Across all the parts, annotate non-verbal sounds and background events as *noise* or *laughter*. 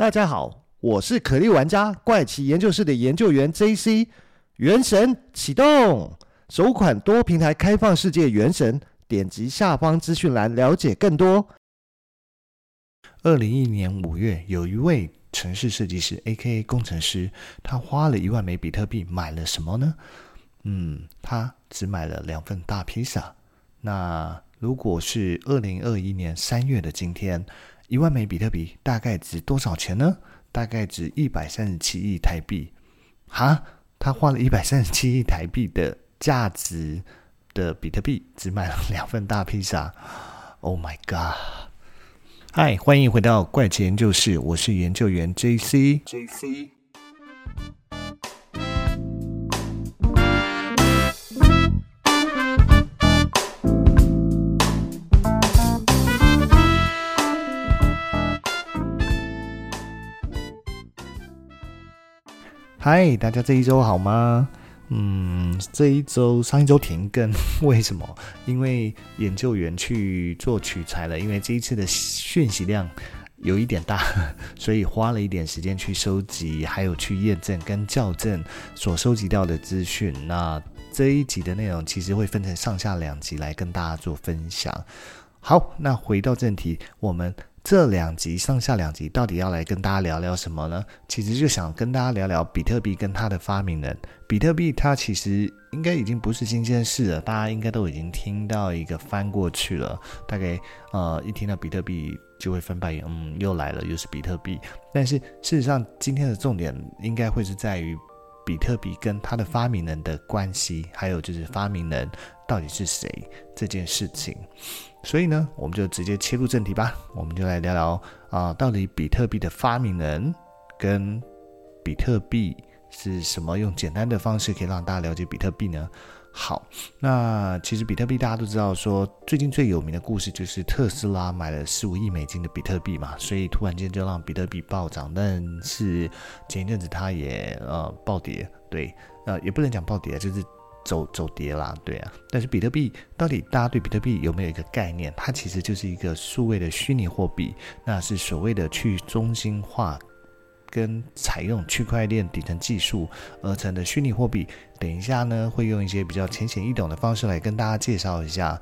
大家好，我是可莉玩家怪奇研究室的研究员 JC。原神启动，首款多平台开放世界原神，点击下方资讯栏了解更多。二零一一年五月，有一位城市设计师 （A.K.A. 工程师），他花了一万枚比特币买了什么呢？嗯，他只买了两份大披萨。那如果是二零二一年三月的今天，一万枚比特币大概值多少钱呢？大概值一百三十七亿台币。哈，他花了一百三十七亿台币的价值的比特币，只买了两份大披萨。Oh my god！嗨，欢迎回到怪奇研究室，我是研究员 JC。JC。嗨，大家这一周好吗？嗯，这一周上一周停更，*laughs* 为什么？因为研究员去做取材了，因为这一次的讯息量有一点大，*laughs* 所以花了一点时间去收集，还有去验证跟校正所收集到的资讯。那这一集的内容其实会分成上下两集来跟大家做分享。好，那回到正题，我们。这两集上下两集到底要来跟大家聊聊什么呢？其实就想跟大家聊聊比特币跟它的发明人。比特币它其实应该已经不是新鲜事了，大家应该都已经听到一个翻过去了。大概呃一听到比特币就会翻白眼，嗯，又来了，又是比特币。但是事实上，今天的重点应该会是在于比特币跟它的发明人的关系，还有就是发明人到底是谁这件事情。所以呢，我们就直接切入正题吧。我们就来聊聊啊、到底比特币的发明人跟比特币是什么？用简单的方式可以让大家了解比特币呢？好，那其实比特币大家都知道说，最近最有名的故事就是特斯拉买了十五亿美金的比特币嘛，所以突然间就让比特币暴涨。但是前一阵子它也呃暴跌，对，呃也不能讲暴跌，就是。走走跌啦，对啊，但是比特币到底大家对比特币有没有一个概念？它其实就是一个数位的虚拟货币，那是所谓的去中心化跟采用区块链底层技术而成的虚拟货币。等一下呢，会用一些比较浅显易懂的方式来跟大家介绍一下。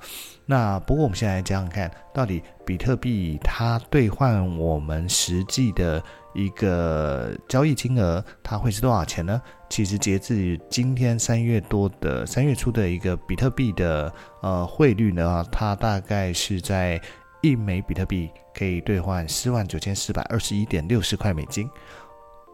那不过我们现在来讲讲看，到底比特币它兑换我们实际的。一个交易金额，它会是多少钱呢？其实截至今天三月多的三月初的一个比特币的呃汇率呢，它大概是在一枚比特币可以兑换四万九千四百二十一点六十块美金，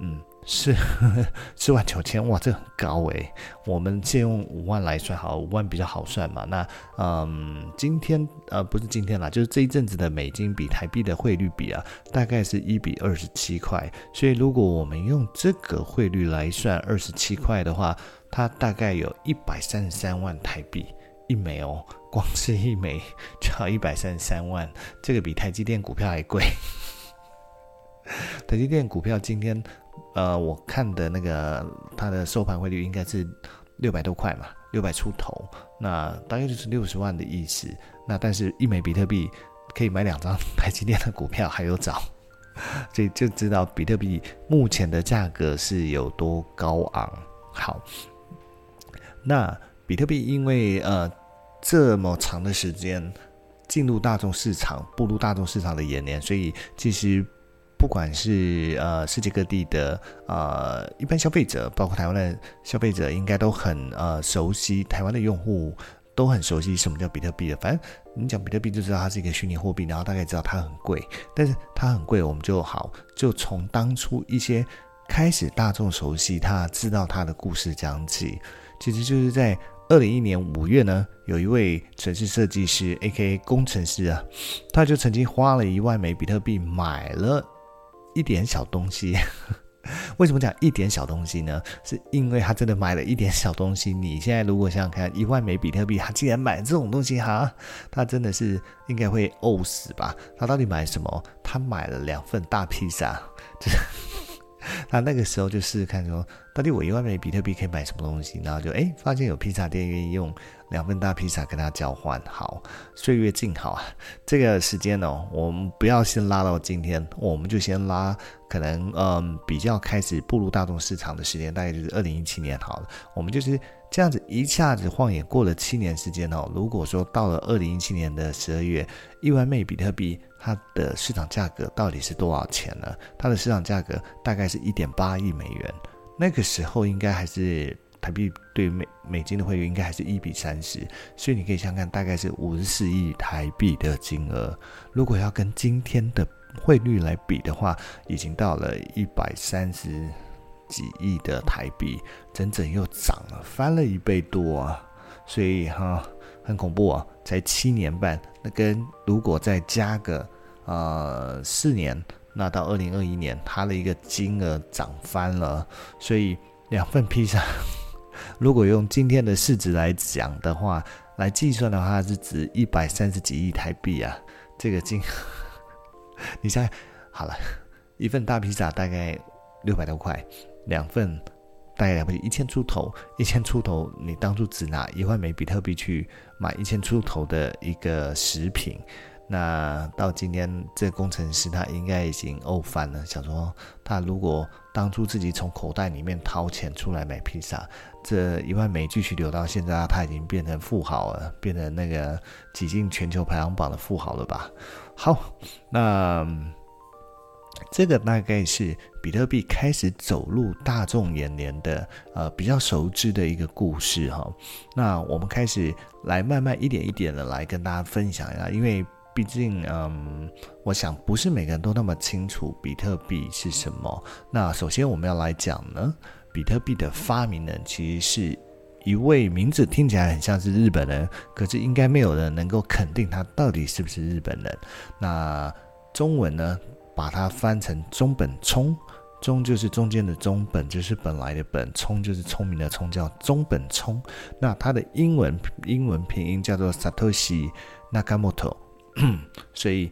嗯。是 *laughs* 四万九千哇，这很高诶。我们先用五万来算好，五万比较好算嘛。那嗯，今天呃不是今天啦，就是这一阵子的美金比台币的汇率比啊，大概是一比二十七块。所以如果我们用这个汇率来算二十七块的话，它大概有一百三十三万台币一枚哦，光是一枚就要一百三十三万，这个比台积电股票还贵。*laughs* 台积电股票今天。呃，我看的那个它的收盘汇率应该是六百多块嘛，六百出头，那大约就是六十万的意思。那但是，一枚比特币可以买两张台积电的股票，还有涨，*laughs* 所以就知道比特币目前的价格是有多高昂。好，那比特币因为呃这么长的时间进入大众市场，步入大众市场的演年，所以其实。不管是呃世界各地的呃一般消费者，包括台湾的消费者，应该都很呃熟悉，台湾的用户都很熟悉什么叫比特币的。反正你讲比特币就知道它是一个虚拟货币，然后大概知道它很贵。但是它很贵，我们就好就从当初一些开始大众熟悉它、知道它的故事讲起。其实就是在二零一一年五月呢，有一位城市设计师 （A.K.A. 工程师）啊，他就曾经花了一万枚比特币买了。一点小东西，*laughs* 为什么讲一点小东西呢？是因为他真的买了一点小东西。你现在如果想想看，一万枚比特币，他竟然买这种东西哈，他真的是应该会呕死吧？他到底买什么？他买了两份大披萨，就是 *laughs* 那那个时候就试试看说，到底我一万枚比特币可以买什么东西？然后就哎，发现有披萨店愿意用两份大披萨跟他交换。好，岁月静好啊，这个时间哦，我们不要先拉到今天，我们就先拉可能嗯比较开始步入大众市场的时间，大概就是二零一七年好了。我们就是这样子一下子晃眼过了七年时间哦。如果说到了二零一七年的十二月，一万枚比特币。它的市场价格到底是多少钱呢？它的市场价格大概是一点八亿美元。那个时候应该还是台币对美美金的汇率应该还是一比三十，所以你可以想看，大概是五十四亿台币的金额。如果要跟今天的汇率来比的话，已经到了一百三十几亿的台币，整整又涨了，翻了一倍多啊！所以哈，很恐怖啊！才七年半，那跟如果再加个。呃，四年，那到二零二一年，它的一个金额涨翻了，所以两份披萨，*laughs* 如果用今天的市值来讲的话，来计算的话，是值一百三十几亿台币啊，这个金，*laughs* 你想想，好了，一份大披萨大概六百多块，两份大概两百一千出头，一千出头，你当初只拿一万枚比特币去买一千出头的一个食品。那到今天，这工程师他应该已经呕翻了，想说他如果当初自己从口袋里面掏钱出来买披萨，这一万枚继续留到现在，他已经变成富豪了，变成那个挤进全球排行榜的富豪了吧？好，那这个大概是比特币开始走入大众眼帘的呃比较熟知的一个故事哈。那我们开始来慢慢一点一点的来跟大家分享一下，因为。毕竟，嗯，我想不是每个人都那么清楚比特币是什么。那首先我们要来讲呢，比特币的发明人其实是一位名字听起来很像是日本人，可是应该没有人能够肯定他到底是不是日本人。那中文呢，把它翻成中本聪，中就是中间的中，本就是本来的本，聪就是聪明的聪，叫中本聪。那它的英文英文拼音叫做 Satoshi Nakamoto。*clears throat* 所以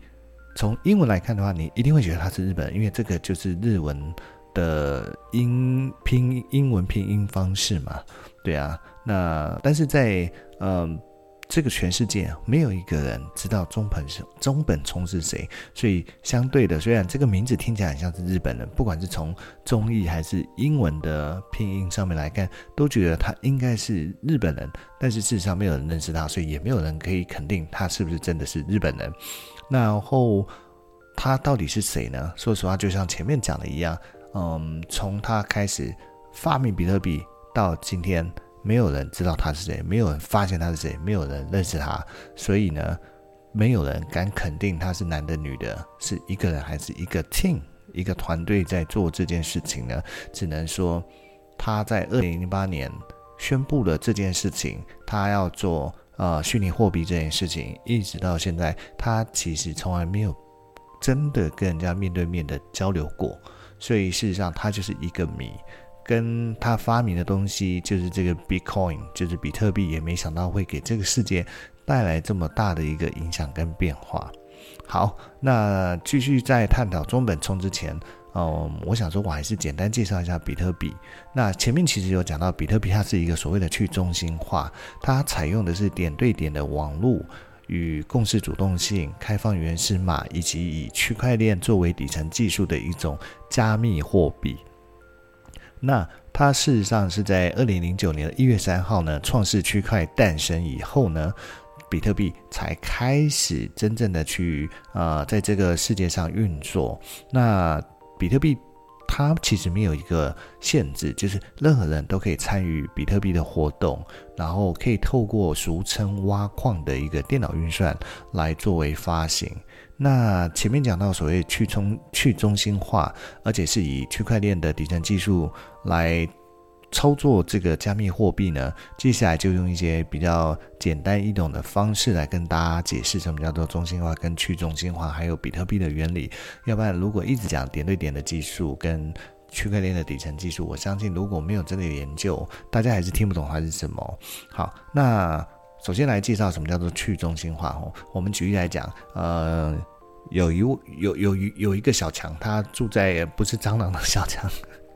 从英文来看的话，你一定会觉得他是日本，因为这个就是日文的音拼英文拼音方式嘛，对啊。那但是在嗯。这个全世界没有一个人知道中本是中本聪是谁，所以相对的，虽然这个名字听起来很像是日本人，不管是从中译还是英文的拼音上面来看，都觉得他应该是日本人，但是事实上没有人认识他，所以也没有人可以肯定他是不是真的是日本人。然后他到底是谁呢？说实话，就像前面讲的一样，嗯，从他开始发明比特币到今天。没有人知道他是谁，没有人发现他是谁，没有人认识他，所以呢，没有人敢肯定他是男的女的，是一个人还是一个 team，一个团队在做这件事情呢？只能说他在二零零八年宣布了这件事情，他要做呃虚拟货币这件事情，一直到现在，他其实从来没有真的跟人家面对面的交流过，所以事实上他就是一个谜。跟他发明的东西就是这个 Bitcoin，就是比特币，也没想到会给这个世界带来这么大的一个影响跟变化。好，那继续在探讨中本聪之前，嗯，我想说我还是简单介绍一下比特币。那前面其实有讲到，比特币它是一个所谓的去中心化，它采用的是点对点的网络与共识主动性、开放原始码以及以区块链作为底层技术的一种加密货币。那它事实上是在二零零九年的一月三号呢，创世区块诞生以后呢，比特币才开始真正的去呃，在这个世界上运作。那比特币它其实没有一个限制，就是任何人都可以参与比特币的活动，然后可以透过俗称挖矿的一个电脑运算来作为发行。那前面讲到所谓去中去中心化，而且是以区块链的底层技术来操作这个加密货币呢，接下来就用一些比较简单易懂的方式来跟大家解释什么叫做中心化跟去中心化，还有比特币的原理。要不然如果一直讲点对点的技术跟区块链的底层技术，我相信如果没有这个研究，大家还是听不懂它是什么。好，那首先来介绍什么叫做去中心化哦。我们举例来讲，呃。有一有有有有一个小强，他住在不是蟑螂的小强，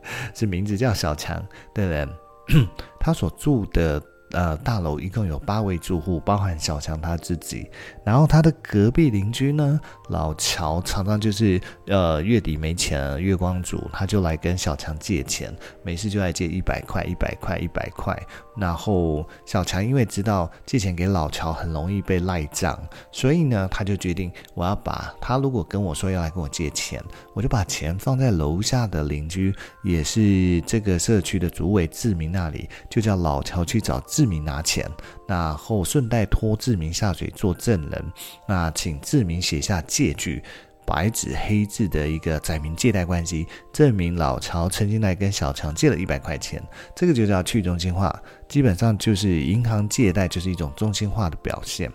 *laughs* 是名字叫小强的人，*clears throat* 他所住的。呃，大楼一共有八位住户，包含小强他自己。然后他的隔壁邻居呢，老乔常常就是呃月底没钱，月光族，他就来跟小强借钱，每次就来借一百块、一百块、一百块。然后小强因为知道借钱给老乔很容易被赖账，所以呢，他就决定我要把他如果跟我说要来跟我借钱，我就把钱放在楼下的邻居，也是这个社区的主委志明那里，就叫老乔去找。志明拿钱，然后顺带拖志明下水做证人，那请志明写下借据，白纸黑字的一个载明借贷关系，证明老曹曾经来跟小强借了一百块钱，这个就叫去中心化，基本上就是银行借贷就是一种中心化的表现。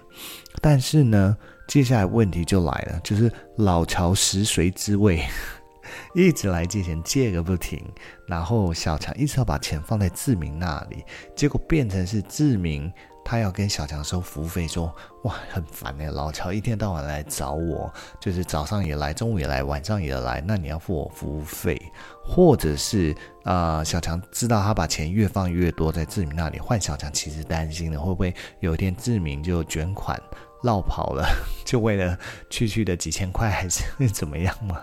但是呢，接下来问题就来了，就是老曹食髓知味。*laughs* 一直来借钱，借个不停，然后小强一直要把钱放在志明那里，结果变成是志明他要跟小强收服务费，说哇很烦哎，老乔一天到晚来找我，就是早上也来，中午也来，晚上也来，那你要付我服务费，或者是啊、小强知道他把钱越放越多在志明那里，换小强其实担心的会不会有一天志明就卷款。落跑了，*laughs* 就为了区区的几千块，还是怎么样嘛？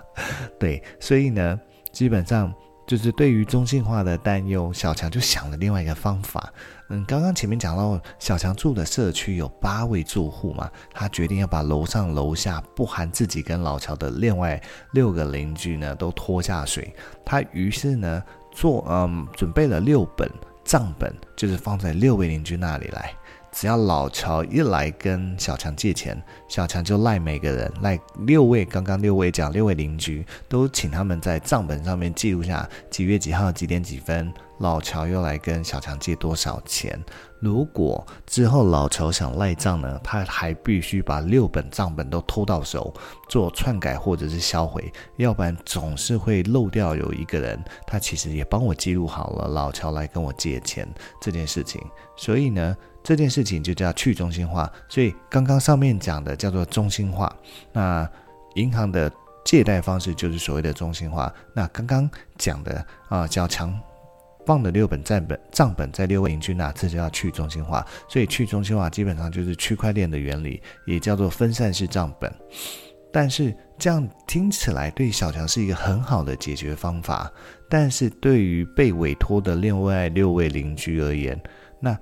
对，所以呢，基本上就是对于中性化的担忧，小强就想了另外一个方法。嗯，刚刚前面讲到，小强住的社区有八位住户嘛，他决定要把楼上楼下不含自己跟老乔的另外六个邻居呢都拖下水。他于是呢做嗯准备了六本账本，就是放在六位邻居那里来。只要老乔一来跟小强借钱，小强就赖每个人，赖六位，刚刚六位讲六位邻居，都请他们在账本上面记录下几月几号几点几分，老乔又来跟小强借多少钱。如果之后老乔想赖账呢，他还必须把六本账本都偷到手，做篡改或者是销毁，要不然总是会漏掉有一个人，他其实也帮我记录好了老乔来跟我借钱这件事情，所以呢。这件事情就叫去中心化，所以刚刚上面讲的叫做中心化。那银行的借贷方式就是所谓的中心化。那刚刚讲的啊，叫强放的六本账本账本在六位邻居那，这就要去中心化。所以去中心化基本上就是区块链的原理，也叫做分散式账本。但是这样听起来对小强是一个很好的解决方法，但是对于被委托的另外六位邻居而言，那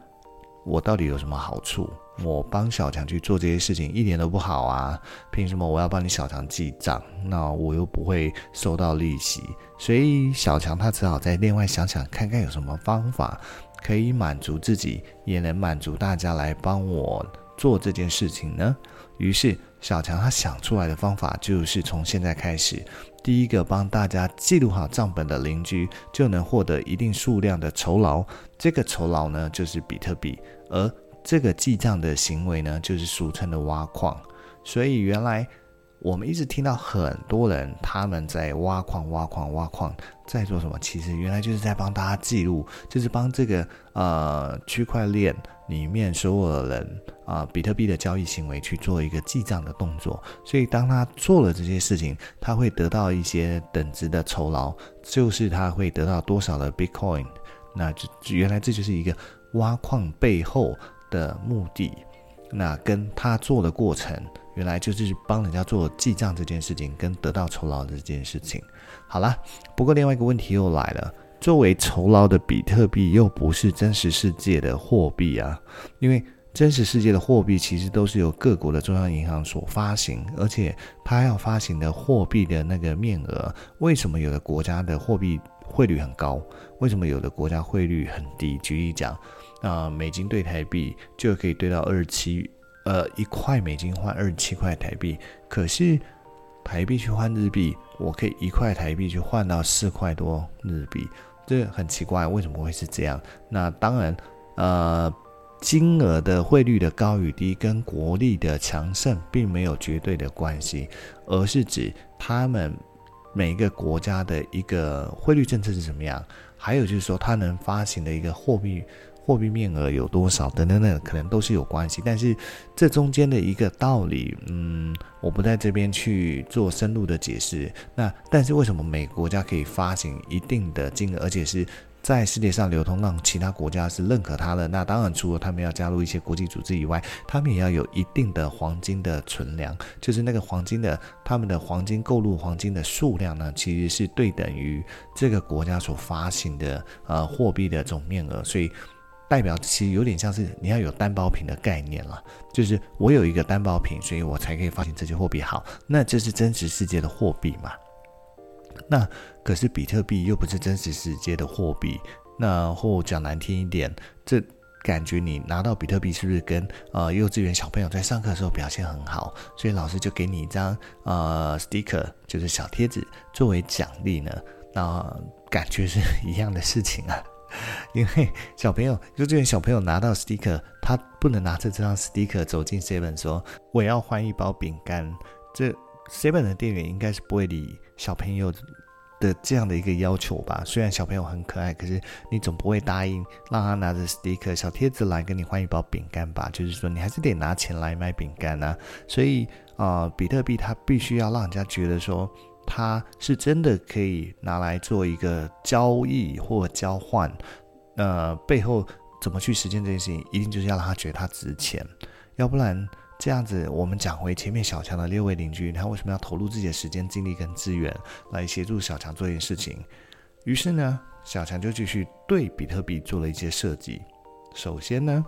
我到底有什么好处？我帮小强去做这些事情一点都不好啊！凭什么我要帮你小强记账？那我又不会收到利息，所以小强他只好再另外想想看看有什么方法可以满足自己，也能满足大家来帮我做这件事情呢？于是小强他想出来的方法就是从现在开始。第一个帮大家记录好账本的邻居，就能获得一定数量的酬劳。这个酬劳呢，就是比特币，而这个记账的行为呢，就是俗称的挖矿。所以原来我们一直听到很多人他们在挖矿、挖矿、挖矿，在做什么？其实原来就是在帮大家记录，就是帮这个呃区块链里面所有的人。啊，比特币的交易行为去做一个记账的动作，所以当他做了这些事情，他会得到一些等值的酬劳，就是他会得到多少的 Bitcoin。那就原来这就是一个挖矿背后的目的，那跟他做的过程，原来就是帮人家做记账这件事情，跟得到酬劳的这件事情。好了，不过另外一个问题又来了，作为酬劳的比特币又不是真实世界的货币啊，因为。真实世界的货币其实都是由各国的中央银行所发行，而且它要发行的货币的那个面额，为什么有的国家的货币汇率很高？为什么有的国家汇率很低？举例讲，啊，美金兑台币就可以兑到二十七，呃，一块美金换二十七块台币，可是台币去换日币，我可以一块台币去换到四块多日币，这很奇怪，为什么会是这样？那当然，呃。金额的汇率的高与低跟国力的强盛并没有绝对的关系，而是指他们每一个国家的一个汇率政策是怎么样，还有就是说它能发行的一个货币货币面额有多少等等等，可能都是有关系。但是这中间的一个道理，嗯，我不在这边去做深入的解释。那但是为什么美国家可以发行一定的金额，而且是？在世界上流通，让其他国家是认可它的。那当然，除了他们要加入一些国际组织以外，他们也要有一定的黄金的存量，就是那个黄金的，他们的黄金购入黄金的数量呢，其实是对等于这个国家所发行的呃货币的总面额。所以，代表其实有点像是你要有担保品的概念了，就是我有一个担保品，所以我才可以发行这些货币。好，那这是真实世界的货币嘛？那可是比特币又不是真实世界的货币，那或讲难听一点，这感觉你拿到比特币是不是跟呃幼稚园小朋友在上课的时候表现很好，所以老师就给你一张呃 sticker，就是小贴纸作为奖励呢？那感觉是一样的事情啊，*laughs* 因为小朋友幼稚园小朋友拿到 sticker，他不能拿着这张 sticker 走进 seven 说我要换一包饼干，这 seven 的店员应该是不会理。小朋友的这样的一个要求吧，虽然小朋友很可爱，可是你总不会答应让他拿着 sticker 小贴纸来跟你换一包饼干吧？就是说，你还是得拿钱来买饼干啊。所以啊、比特币它必须要让人家觉得说，它是真的可以拿来做一个交易或交换。呃，背后怎么去实现这件事情，一定就是要让他觉得它值钱，要不然。这样子，我们讲回前面小强的六位邻居，他为什么要投入自己的时间、精力跟资源来协助小强做一件事情？于是呢，小强就继续对比特币做了一些设计。首先呢，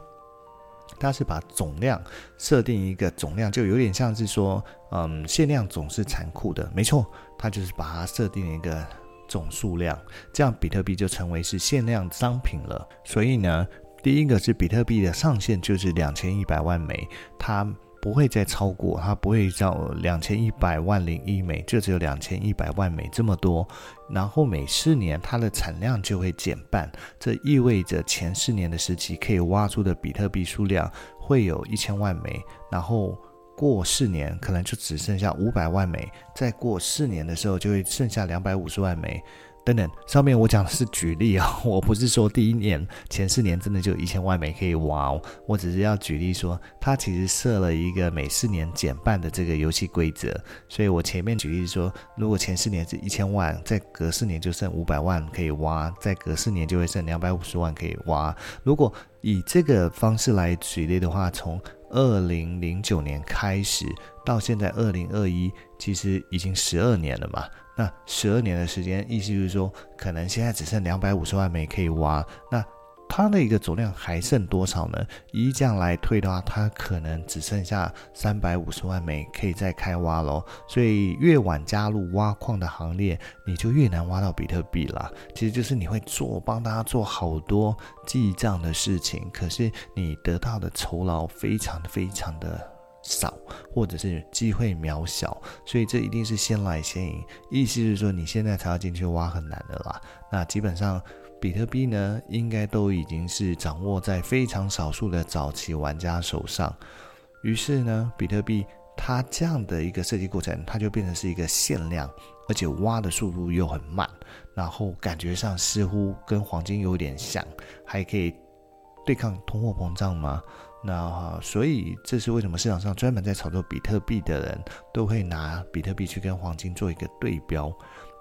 他是把总量设定一个总量，就有点像是说，嗯，限量总是残酷的，没错，他就是把它设定一个总数量，这样比特币就成为是限量商品了。所以呢。第一个是比特币的上限就是两千一百万枚，它不会再超过，它不会到两千一百万零一枚，就只有两千一百万枚这么多。然后每四年它的产量就会减半，这意味着前四年的时期可以挖出的比特币数量会有一千万枚，然后过四年可能就只剩下五百万枚，再过四年的时候就会剩下两百五十万枚。等等，上面我讲的是举例啊、*laughs* 我不是说第一年前四年真的就一千万美可以挖，我只是要举例说，它其实设了一个每四年减半的这个游戏规则，所以我前面举例说，如果前四年是一千万，再隔四年就剩五百万可以挖，再隔四年就会剩两百五十万可以挖。如果以这个方式来举例的话，从二零零九年开始到现在二零二一，其实已经十二年了嘛。那十二年的时间，意思就是说，可能现在只剩两百五十万枚可以挖。那它的一个总量还剩多少呢？以这样来推的话，它可能只剩下三百五十万枚可以再开挖喽。所以越晚加入挖矿的行列，你就越难挖到比特币啦。其实就是你会做帮大家做好多记账的事情，可是你得到的酬劳非常非常的。少，或者是机会渺小，所以这一定是先来先赢。意思是说，你现在才要进去挖很难的啦。那基本上，比特币呢，应该都已经是掌握在非常少数的早期玩家手上。于是呢，比特币它这样的一个设计过程，它就变成是一个限量，而且挖的速度又很慢，然后感觉上似乎跟黄金有点像，还可以对抗通货膨胀吗？那所以这是为什么市场上专门在炒作比特币的人都会拿比特币去跟黄金做一个对标。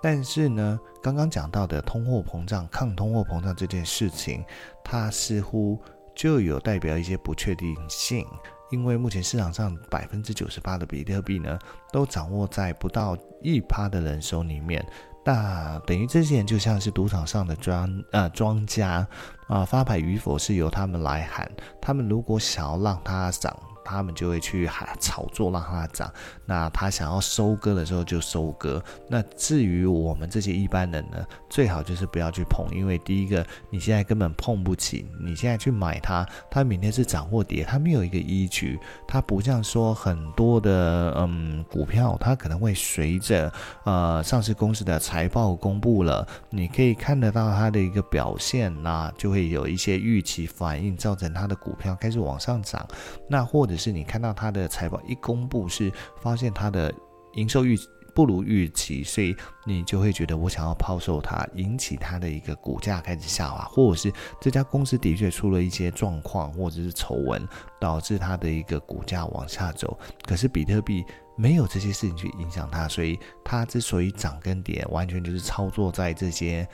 但是呢，刚刚讲到的通货膨胀、抗通货膨胀这件事情，它似乎就有代表一些不确定性，因为目前市场上百分之九十八的比特币呢，都掌握在不到一趴的人手里面。那等于这些人就像是赌场上的庄呃庄家啊，发牌与否是由他们来喊。他们如果想要让它涨。他们就会去炒作，让它涨。那他想要收割的时候就收割。那至于我们这些一般人呢，最好就是不要去碰，因为第一个，你现在根本碰不起。你现在去买它，它明天是涨或跌，它没有一个依据。它不像说很多的嗯股票，它可能会随着呃上市公司的财报公布了，你可以看得到它的一个表现，那就会有一些预期反应，造成它的股票开始往上涨。那或者是你看到它的财报一公布，是发现它的营收预不如预期，所以你就会觉得我想要抛售它，引起它的一个股价开始下滑，或者是这家公司的确出了一些状况或者是丑闻，导致它的一个股价往下走。可是比特币没有这些事情去影响它，所以它之所以涨跟跌，完全就是操作在这些。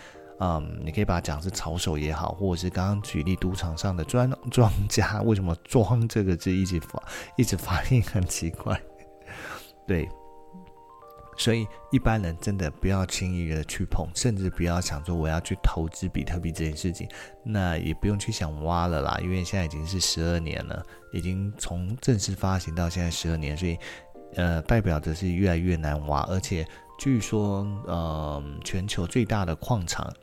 嗯，你可以把它讲是炒手也好，或者是刚刚举例赌场上的庄 *laughs* 庄家，为什么“庄”这个字一直发一直发音很奇怪？对，所以一般人真的不要轻易的去碰，甚至不要想说我要去投资比特币这件事情，那也不用去想挖了啦，因为现在已经是十二年了，已经从正式发行到现在十二年，所以呃，代表着是越来越难挖，而且据说，呃，全球最大的矿场。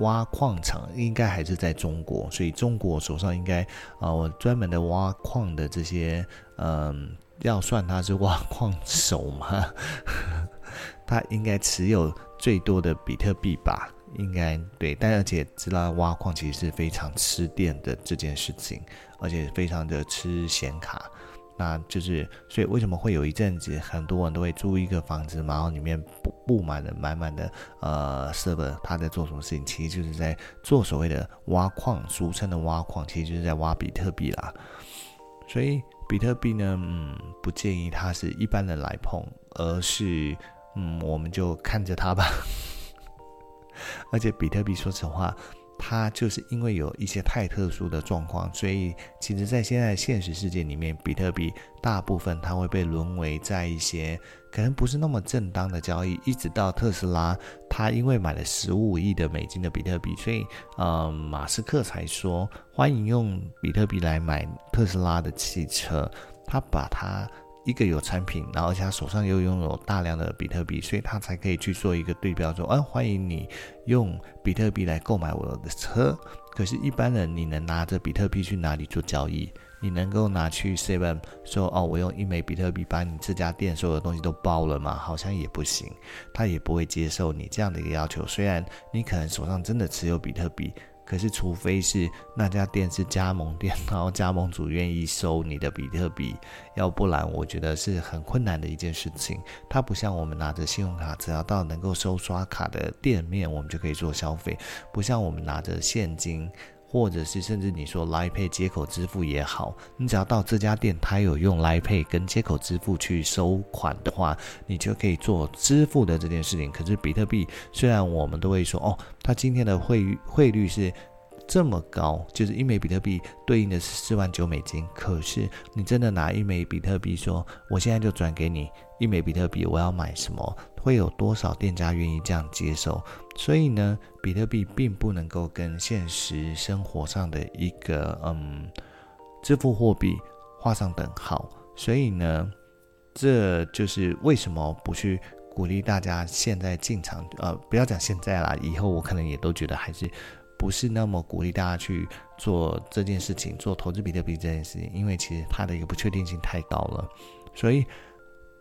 挖矿场应该还是在中国，所以中国手上应该啊，我专门的挖矿的这些，嗯，要算他是挖矿手吗？*laughs* 他应该持有最多的比特币吧？应该对，但而且知道挖矿其实是非常吃电的这件事情，而且非常的吃显卡。那就是，所以为什么会有一阵子很多人都会租一个房子，然后里面布布满了满满的呃 server，他在做什么事情？其实就是在做所谓的挖矿，俗称的挖矿，其实就是在挖比特币啦。所以比特币呢，嗯，不建议他是一般人来碰，而是嗯，我们就看着它吧。*laughs* 而且比特币，说实话。它就是因为有一些太特殊的状况，所以其实，在现在现实世界里面，比特币大部分它会被沦为在一些可能不是那么正当的交易，一直到特斯拉，他因为买了十五亿的美金的比特币，所以，呃，马斯克才说欢迎用比特币来买特斯拉的汽车，他把它。一个有产品，然后而且他手上又拥有大量的比特币，所以他才可以去做一个对标，说，啊，欢迎你用比特币来购买我的车。可是，一般人你能拿着比特币去哪里做交易？你能够拿去 Seven 说，哦，我用一枚比特币把你这家店所有的东西都包了吗？好像也不行，他也不会接受你这样的一个要求。虽然你可能手上真的持有比特币。可是，除非是那家店是加盟店，然后加盟主愿意收你的比特币，要不然我觉得是很困难的一件事情。它不像我们拿着信用卡，只要到能够收刷卡的店面，我们就可以做消费；不像我们拿着现金，或者是甚至你说 l i Pay 接口支付也好，你只要到这家店，它有用 l i Pay 跟接口支付去收款的话，你就可以做支付的这件事情。可是比特币，虽然我们都会说，哦。它今天的汇汇率是这么高，就是一枚比特币对应的是四万九美金。可是你真的拿一枚比特币说，我现在就转给你一枚比特币，我要买什么？会有多少店家愿意这样接受？所以呢，比特币并不能够跟现实生活上的一个嗯支付货币画上等号。所以呢，这就是为什么不去。鼓励大家现在进场，呃，不要讲现在啦，以后我可能也都觉得还是不是那么鼓励大家去做这件事情，做投资比特币这件事情，因为其实它的一个不确定性太高了，所以。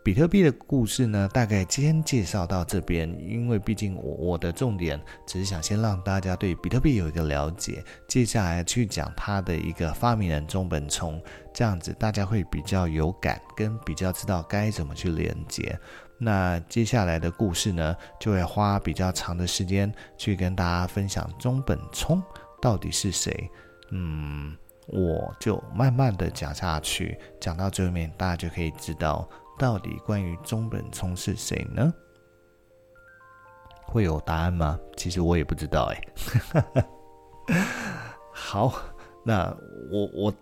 比特币的故事呢，大概今天介绍到这边，因为毕竟我我的重点只是想先让大家对比特币有一个了解，接下来去讲它的一个发明人中本聪，这样子大家会比较有感，跟比较知道该怎么去连接。那接下来的故事呢，就会花比较长的时间去跟大家分享中本聪到底是谁。嗯，我就慢慢的讲下去，讲到最后面，大家就可以知道。到底关于中本聪是谁呢？会有答案吗？其实我也不知道哎。*laughs* 好，那我我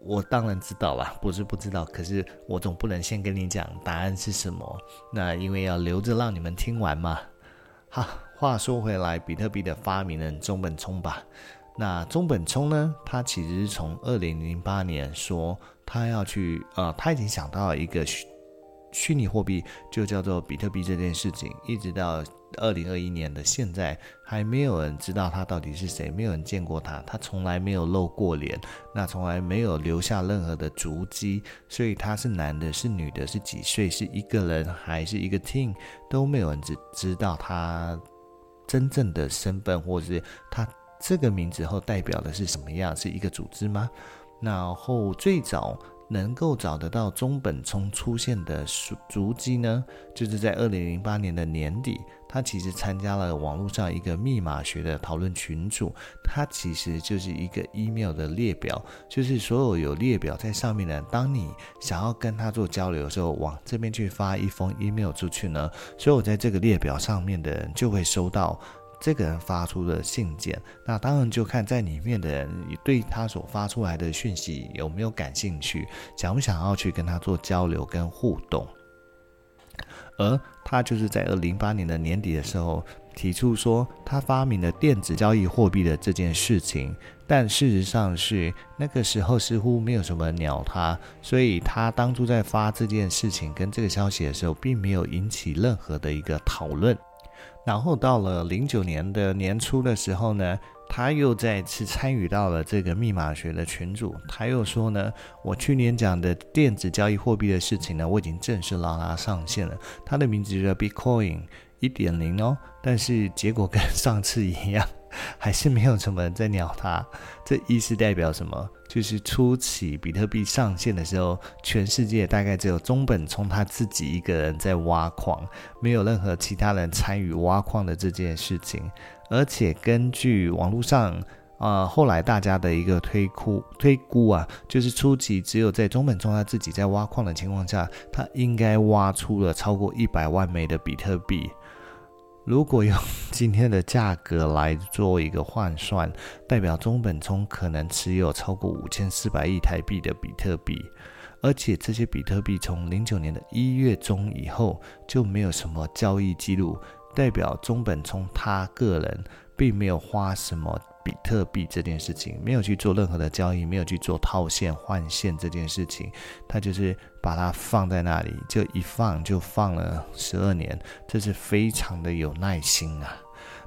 我当然知道啦，不是不知道，可是我总不能先跟你讲答案是什么。那因为要留着让你们听完嘛。好，话说回来，比特币的发明人中本聪吧。那中本聪呢，他其实是从二零零八年说他要去，呃，他已经想到一个。虚拟货币就叫做比特币这件事情，一直到二零二一年的现在，还没有人知道他到底是谁，没有人见过他，他从来没有露过脸，那从来没有留下任何的足迹，所以他是男的，是女的，是几岁，是一个人还是一个 team，都没有人知知道他真正的身份，或者是他这个名字后代表的是什么样，是一个组织吗？然后最早能够找得到中本聪出现的足迹呢，就是在二零零八年的年底，他其实参加了网络上一个密码学的讨论群组，它其实就是一个 email 的列表，就是所有有列表在上面的，当你想要跟他做交流的时候，往这边去发一封 email 出去呢，所有在这个列表上面的人就会收到。这个人发出的信件，那当然就看在里面的人对他所发出来的讯息有没有感兴趣，想不想要去跟他做交流跟互动。而他就是在二零零八年的年底的时候提出说，他发明了电子交易货币的这件事情，但事实上是那个时候似乎没有什么鸟他，所以他当初在发这件事情跟这个消息的时候，并没有引起任何的一个讨论。然后到了零九年的年初的时候呢，他又再次参与到了这个密码学的群组。他又说呢，我去年讲的电子交易货币的事情呢，我已经正式让它上线了。它的名字叫 Bitcoin 一点零哦，但是结果跟上次一样。*laughs* 还是没有什么人在鸟他，这意思代表什么？就是初期比特币上线的时候，全世界大概只有中本聪他自己一个人在挖矿，没有任何其他人参与挖矿的这件事情。而且根据网络上啊、呃，后来大家的一个推估推估啊，就是初期只有在中本聪他自己在挖矿的情况下，他应该挖出了超过一百万枚的比特币。如果用今天的价格来做一个换算，代表中本聪可能持有超过五千四百亿台币的比特币，而且这些比特币从零九年的一月中以后就没有什么交易记录，代表中本聪他个人并没有花什么。比特币这件事情没有去做任何的交易，没有去做套现换现这件事情，他就是把它放在那里，就一放就放了十二年，这是非常的有耐心啊。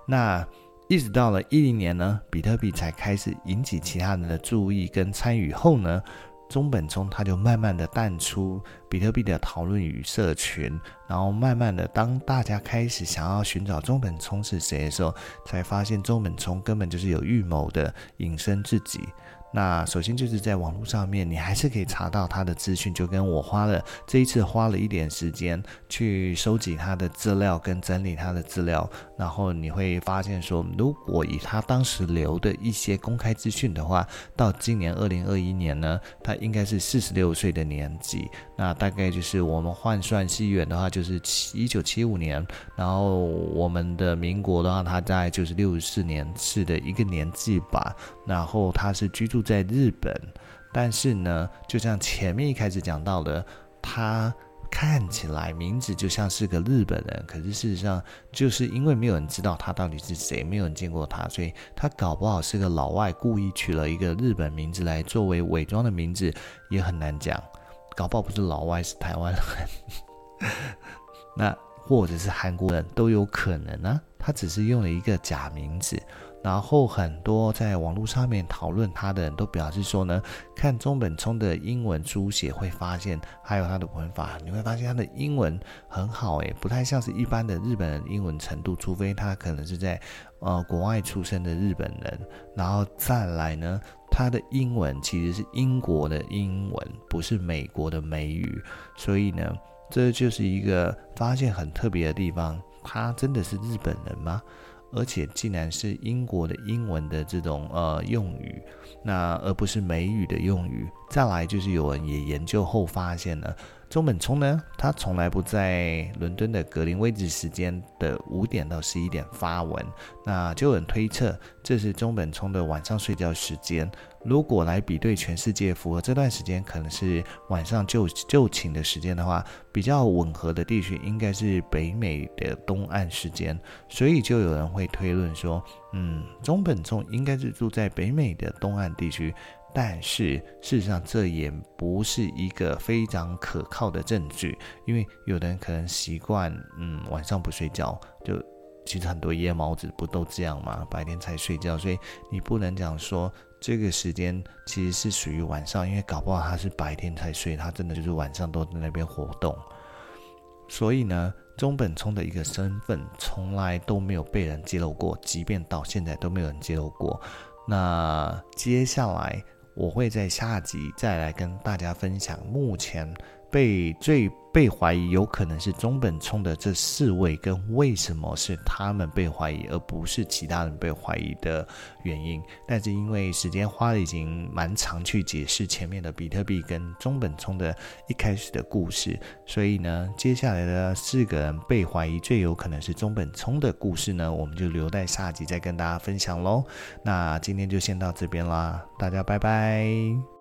那一直到了一零年呢，比特币才开始引起其他人的注意跟参与后呢。中本聪他就慢慢的淡出比特币的讨论与社群，然后慢慢的，当大家开始想要寻找中本聪是谁的时候，才发现中本聪根本就是有预谋的隐身自己。那首先就是在网络上面，你还是可以查到他的资讯，就跟我花了这一次花了一点时间去收集他的资料跟整理他的资料，然后你会发现说，如果以他当时留的一些公开资讯的话，到今年二零二一年呢，他应该是四十六岁的年纪，那大概就是我们换算西元的话，就是七一九七五年，然后我们的民国的话，他大概就是六十四年次的一个年纪吧，然后他是居。住在日本，但是呢，就像前面一开始讲到的，他看起来名字就像是个日本人，可是事实上就是因为没有人知道他到底是谁，没有人见过他，所以他搞不好是个老外，故意取了一个日本名字来作为伪装的名字，也很难讲。搞不好不是老外，是台湾人，*laughs* 那或者是韩国人都有可能呢、他只是用了一个假名字。然后很多在网络上面讨论他的人都表示说呢，看中本聪的英文书写会发现，还有他的文法，你会发现他的英文很好诶，不太像是一般的日本人英文程度，除非他可能是在呃国外出生的日本人。然后再来呢，他的英文其实是英国的英文，不是美国的美语，所以呢，这就是一个发现很特别的地方，他真的是日本人吗？而且竟然是英国的英文的这种呃用语，那而不是美语的用语。再来就是有人也研究后发现了。中本聪呢，他从来不在伦敦的格林威治时间的五点到十一点发文，那就有人推测这是中本聪的晚上睡觉时间。如果来比对全世界，符合这段时间可能是晚上就就寝的时间的话，比较吻合的地区应该是北美的东岸时间，所以就有人会推论说，嗯，中本聪应该是住在北美的东岸地区。但是事实上，这也不是一个非常可靠的证据，因为有的人可能习惯，嗯，晚上不睡觉，就其实很多夜猫子不都这样吗？白天才睡觉，所以你不能讲说这个时间其实是属于晚上，因为搞不好他是白天才睡，他真的就是晚上都在那边活动。所以呢，中本聪的一个身份从来都没有被人揭露过，即便到现在都没有人揭露过。那接下来。我会在下集再来跟大家分享目前被最被怀疑有可能是中本聪的这四位，跟为什么是他们被怀疑，而不是其他人被怀疑的原因。但是因为时间花了已经蛮长去解释前面的比特币跟中本聪的一开始的故事，所以呢，接下来的四个人被怀疑最有可能是中本聪的故事呢，我们就留在下集再跟大家分享喽。那今天就先到这边啦，大家拜拜。